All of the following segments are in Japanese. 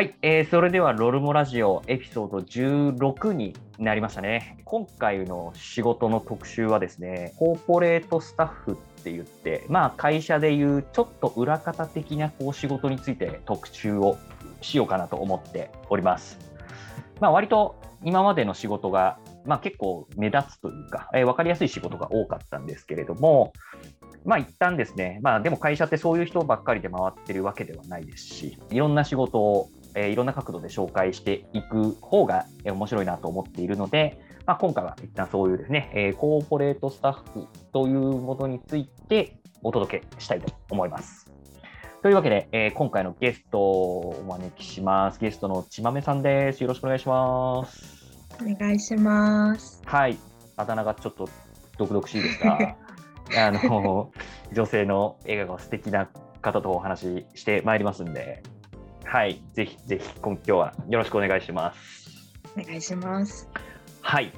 はい、えー、それではロルモラジオエピソード16になりましたね。今回の仕事の特集はですね、コーポレートスタッフって言って、まあ会社でいうちょっと裏方的なこう仕事について特集をしようかなと思っております。まあ割と今までの仕事が、まあ、結構目立つというか、えー、分かりやすい仕事が多かったんですけれども、まあ一旦ですね、まあでも会社ってそういう人ばっかりで回ってるわけではないですし、いろんな仕事をえー、いろんな角度で紹介していく方が、えー、面白いなと思っているので、まあ、今回は一旦そういうですね、えー、コーポレートスタッフというものについてお届けしたいと思います。というわけで、えー、今回のゲストをお招きします。ゲストのちまめさんです。よろしくお願いします。お願いします。はい。あだ名がちょっと毒々しいですが、あの女性の笑顔が素敵な方とお話ししてまいりますんで、はい、ぜひぜひ今日はよろしくお願いします。お願いします。はい。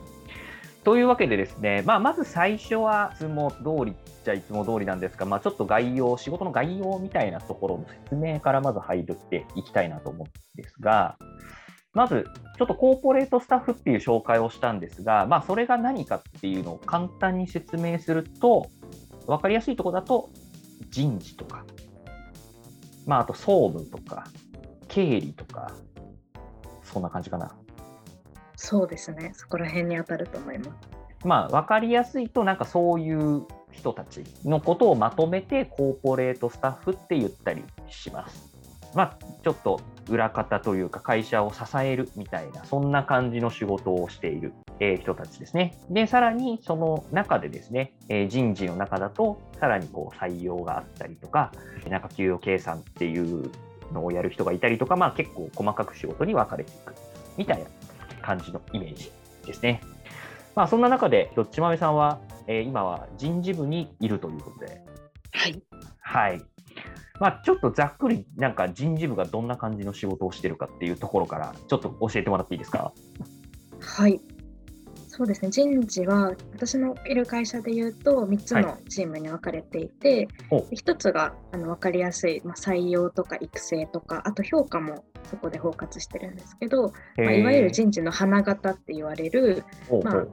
というわけでですね、まあ、まず最初はいつも通りっちゃいつも通りなんですが、まあ、ちょっと概要、仕事の概要みたいなところの説明からまず入っていきたいなと思うんですが、まず、ちょっとコーポレートスタッフっていう紹介をしたんですが、まあ、それが何かっていうのを簡単に説明すると、分かりやすいところだと、人事とか、まあ、あと総務とか、経理とか、そんな感じかな。そうですね、そこら辺に当たると思います。まあ、分かりやすいと、なんかそういう人たちのことをまとめて、コーポレートスタッフって言ったりします。まあ、ちょっと裏方というか、会社を支えるみたいな、そんな感じの仕事をしている、え人たちですね。で、さらにその中でですね、え人事の中だと、さらにこう採用があったりとか、なんか給与計算っていうのをやる人がいたりとか、まあ、結構細かく仕事に分かれていくみたいな感じのイメージですね。まあ、そんな中で、どっちまめさんは、えー、今は人事部にいるということで。はい。はい。まあ、ちょっとざっくり、なんか人事部がどんな感じの仕事をしてるかっていうところから、ちょっと教えてもらっていいですか？はい。そうですね。人事は私のいる会社でいうと3つのチームに分かれていて、はい、1つがあの分かりやすい、まあ、採用とか育成とかあと評価もそこで包括してるんですけど、まあ、いわゆる人事の花形って言われる、まあ、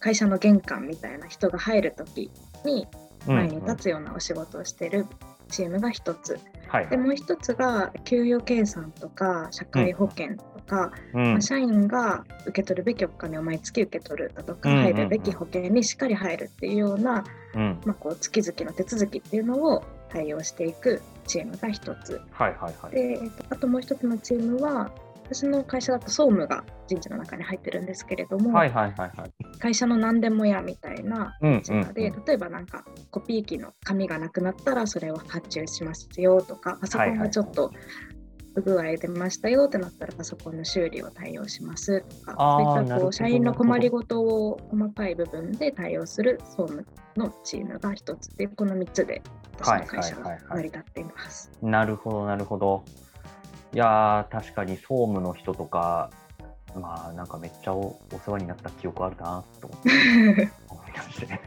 会社の玄関みたいな人が入る時に前に立つようなお仕事をしてるチームが1つ、はい、でもう1つが給与計算とか社会保険とか、うん、まあ、社員が受け取るべきお金を毎月受け取るだとか、入るべき保険にしっかり入るっていうような、うん、まあ、こう月々の手続きっていうのを対応していくチームが1つ、はいはいはい、であともう1つのチームは私の会社だと総務が人事の中に入ってるんですけれども、はいはいはいはい、会社の何でもやみたいな立場で、うんうん。うん、例えばなんかコピー機の紙がなくなったらそれを発注しますよとかパソコンがちょっと不具合出ましたよってなったらパソコンの修理を対応しますとかそういったこう社員の困りごとを細かい部分で対応する総務のチームが一つでこの3つで私の会社が成り立っています。はいはいはいはい、なるほどなるほど。いや確かに総務の人とか、まあなんかめっちゃおお世話になった記憶あるなと思って。思い出して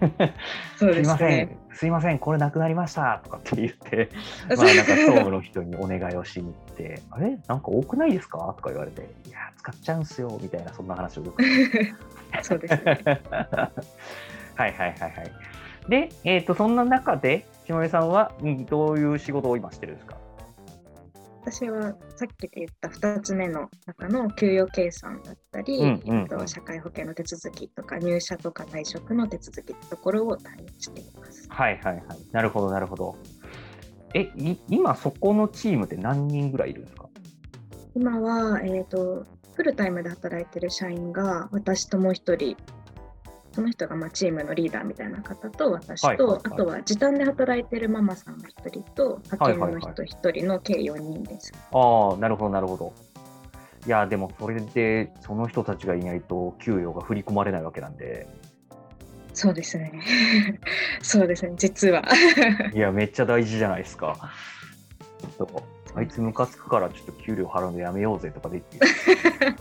そうです、ね、すいません。すいません。これなくなりました。とかって言って まあなんか総務の人にお願いをしに行って あれ？なんか多くないですか？とか言われていや使っちゃうんすよ。みたいなそんな話をよく。そうですね。はいはいはいはい。で、えーと、とそんな中で下江さんはどういう仕事を今してるんですか？私はさっき言った2つ目の中の給与計算だったり、うんうんうん、社会保険の手続きとか入社とか退職の手続きってところを対応しています。はいはいはい。なるほどなるほど。え、今そこのチームって何人ぐらいいるんですか？今は、えーと、フルタイムで働いてる社員が私ともう一人その人がまあチームのリーダーみたいな方と私と、はいはいはい、あとは時短で働いてるママさんが1人と派遣の人1人の計4人です。はいはいはい、ああなるほどなるほど。いやでもそれでその人たちがいないと給与が振り込まれないわけなんで。そうですね。そうですね、実は。いや、めっちゃ大事じゃないですか。あいつムカつくからちょっと給料払うのやめようぜとかで言って。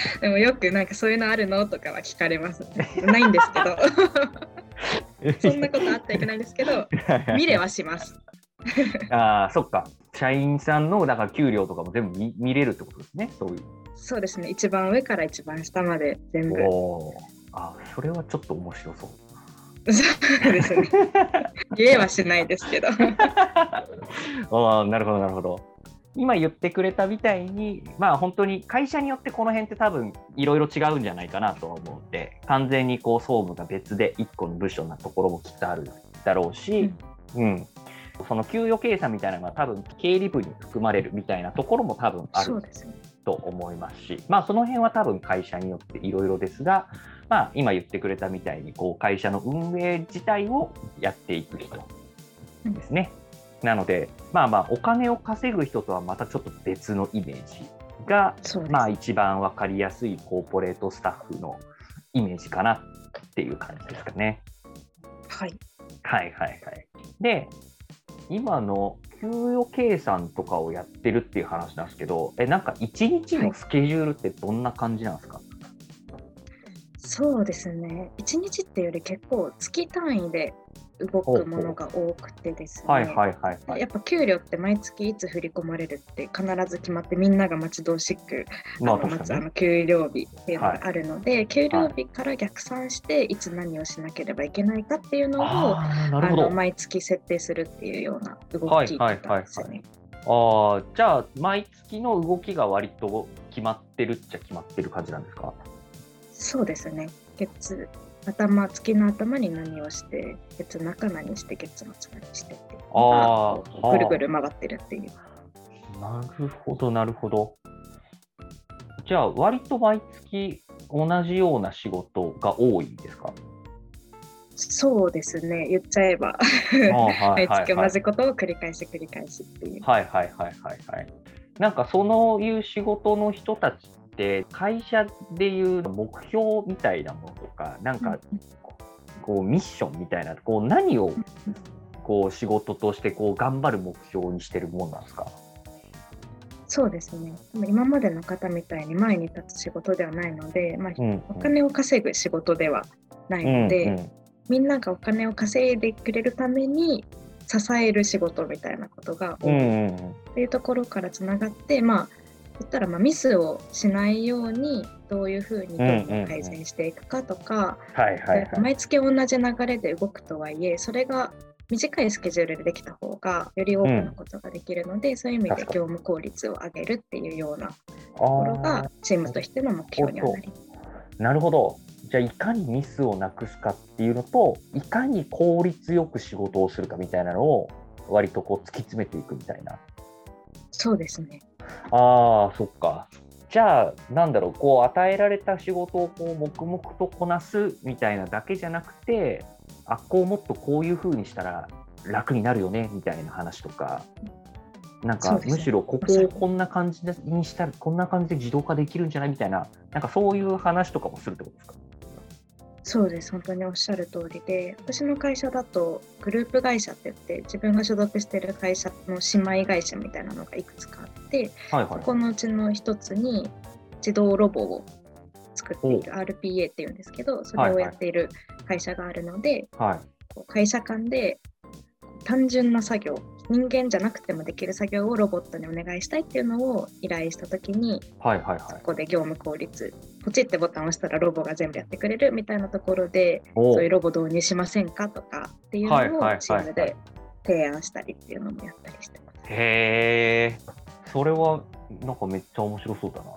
でもよくなんかそういうのあるのとかは聞かれます、ないんですけど。そんなことあったらいけないんですけど、見れはします。ああ、そっか。社員さんのだから給料とかも全部見見れるってことですね、そういう。そうですね、一番上から一番下まで全部。あそれはちょっと面白そう。そうですね。言えはしないですけど。あなるほど、なるほど。今言ってくれたみたいに、まあ本当に会社によってこの辺って多分いろいろ違うんじゃないかなと思うので、完全にこう総務が別で1個の部署なところもきっとあるだろうし、うん、うん、その給与計算みたいなのが多分経理部に含まれるみたいなところも多分あると思いますし、まあその辺は多分会社によっていろいろですが、まあ今言ってくれたみたいにこう会社の運営自体をやっていく人ですね。なので、まあまあ、お金を稼ぐ人とはまたちょっと別のイメージが、まあ一番分かりやすいコーポレートスタッフのイメージかなっていう感じですかね。はい。はいはいはい。で、今の給与計算とかをやってるっていう話なんですけど、え、なんか一日のスケジュールってどんな感じなんですか、はい、そうですね。一日っていうより結構月単位で動くものが多くてですね、はいはいはい、はい、やっぱ給料って毎月いつ振り込まれるって必ず決まってみんなが待ち遠しく、まあ、待つあの給料日っていうのがあるので、はい、給料日から逆算していつ何をしなければいけないかっていうのをあの毎月設定するっていうような動きだったんですよね。あじゃあ毎月の動きが割と決まってるっちゃ決まってる感じなんですか？そうですね。月頭月の頭に何をして月中何して月末何してっていうあぐるぐる回ってるっていう。なるほどなるほど。じゃあ割と毎月同じような仕事が多いんですか？そうですね言っちゃえば 毎月同じことを繰り返し繰り返しっていう。はいはいはいはいはい。なんかそのいう仕事の人たちって会社でいう目標みたいなものとかなんかこうミッションみたいなこう何をこう仕事としてこう頑張る目標にしてるもんなんですか？そうですね。今までの方みたいに前に立つ仕事ではないので、まあ、うんうん、お金を稼ぐ仕事ではないので、うんうん、みんながお金を稼いでくれるために支える仕事みたいなことが多いっていうところからつながって、まあ言ったらまあミスをしないようにどういうふうに改善していくかとか毎月同じ流れで動くとはいえそれが短いスケジュールでできた方がより多くのことができるので、うん、そういう意味で業務効率を上げるっていうようなところがチームとしての目標にはなります。なるほどじゃあいかにミスをなくすかっていうのといかに効率よく仕事をするかみたいなのを割とこう突き詰めていくみたいな。そうですね。ああ、そっか。じゃあ、なんだろう、こう、与えられた仕事をこう黙々とこなすみたいなだけじゃなくて、あっこをもっとこういうふうにしたら楽になるよねみたいな話とか、なんか、むしろここをこんな感じにしたら、こんな感じで自動化できるんじゃない？みたいな、なんかそういう話とかもするってことですか？そうです、本当におっしゃる通りで、私の会社だとグループ会社って言って、自分が所属している会社の姉妹会社みたいなのがいくつかあって、はいはい、そこのうちの一つに自動ロボを作っている RPA っていうんですけど、それをやっている会社があるので、はい。はい、会社間で単純な作業人間じゃなくてもできる作業をロボットにお願いしたいっていうのを依頼した時に、はいはいはい、そこで業務効率ポチってボタンを押したらロボが全部やってくれるみたいなところでそういうロボ導入しませんかとかっていうのをチームで提案したりっていうのもやったりしてます。へえ。それはなんかめっちゃ面白そうだな。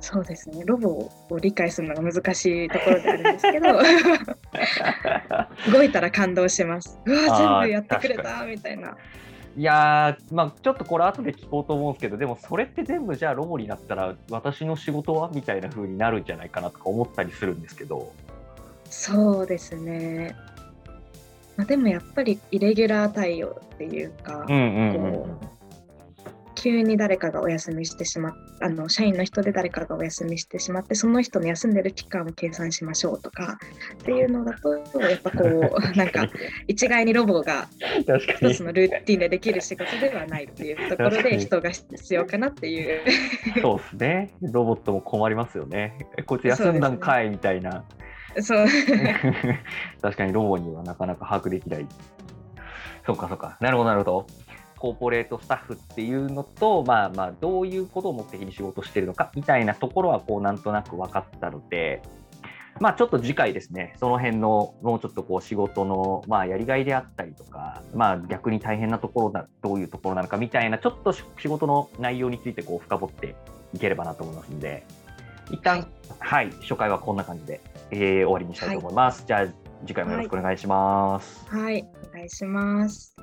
そうですね。ロボを理解するのが難しいところであるんですけど 動いたら感動します。うわ全部やってくれたみたいないやまあちょっとこれ後で聞こうと思うんですけどでもそれって全部じゃあロボになったら私の仕事はみたいな風になるんじゃないかなとか思ったりするんですけど。そうですね、まあ、でもやっぱりイレギュラー対応っていうか、うんうんうん、急に誰かがお休みしてしまっあの社員の人で誰かがお休みしてしまってその人の休んでる期間を計算しましょうとかっていうのだとやっぱこう なんか一概にロボが一つのルーティンでできる仕事ではないっていうところで人が必要かなっていう。そうですね。ロボットも困りますよね。こいつ休んだんかい、みたいな。そう 確かにロボにはなかなか把握できない。そうかそうか。なるほどなるほどコーポレートスタッフっていうのと、まあまあ、どういうことを目的に仕事してるのかみたいなところは、こう、なんとなく分かったので、まあ、ちょっと次回ですね、その辺のもうちょっとこう仕事のまあやりがいであったりとか、まあ、逆に大変なところだ、どういうところなのかみたいな、ちょっと仕事の内容についてこう深掘っていければなと思いますので、一旦、はい、はい、初回はこんな感じで、えー、終わりにしたいと思います。はい、じゃあ、次回もよろしくお願いします。はい、はい、お願いします。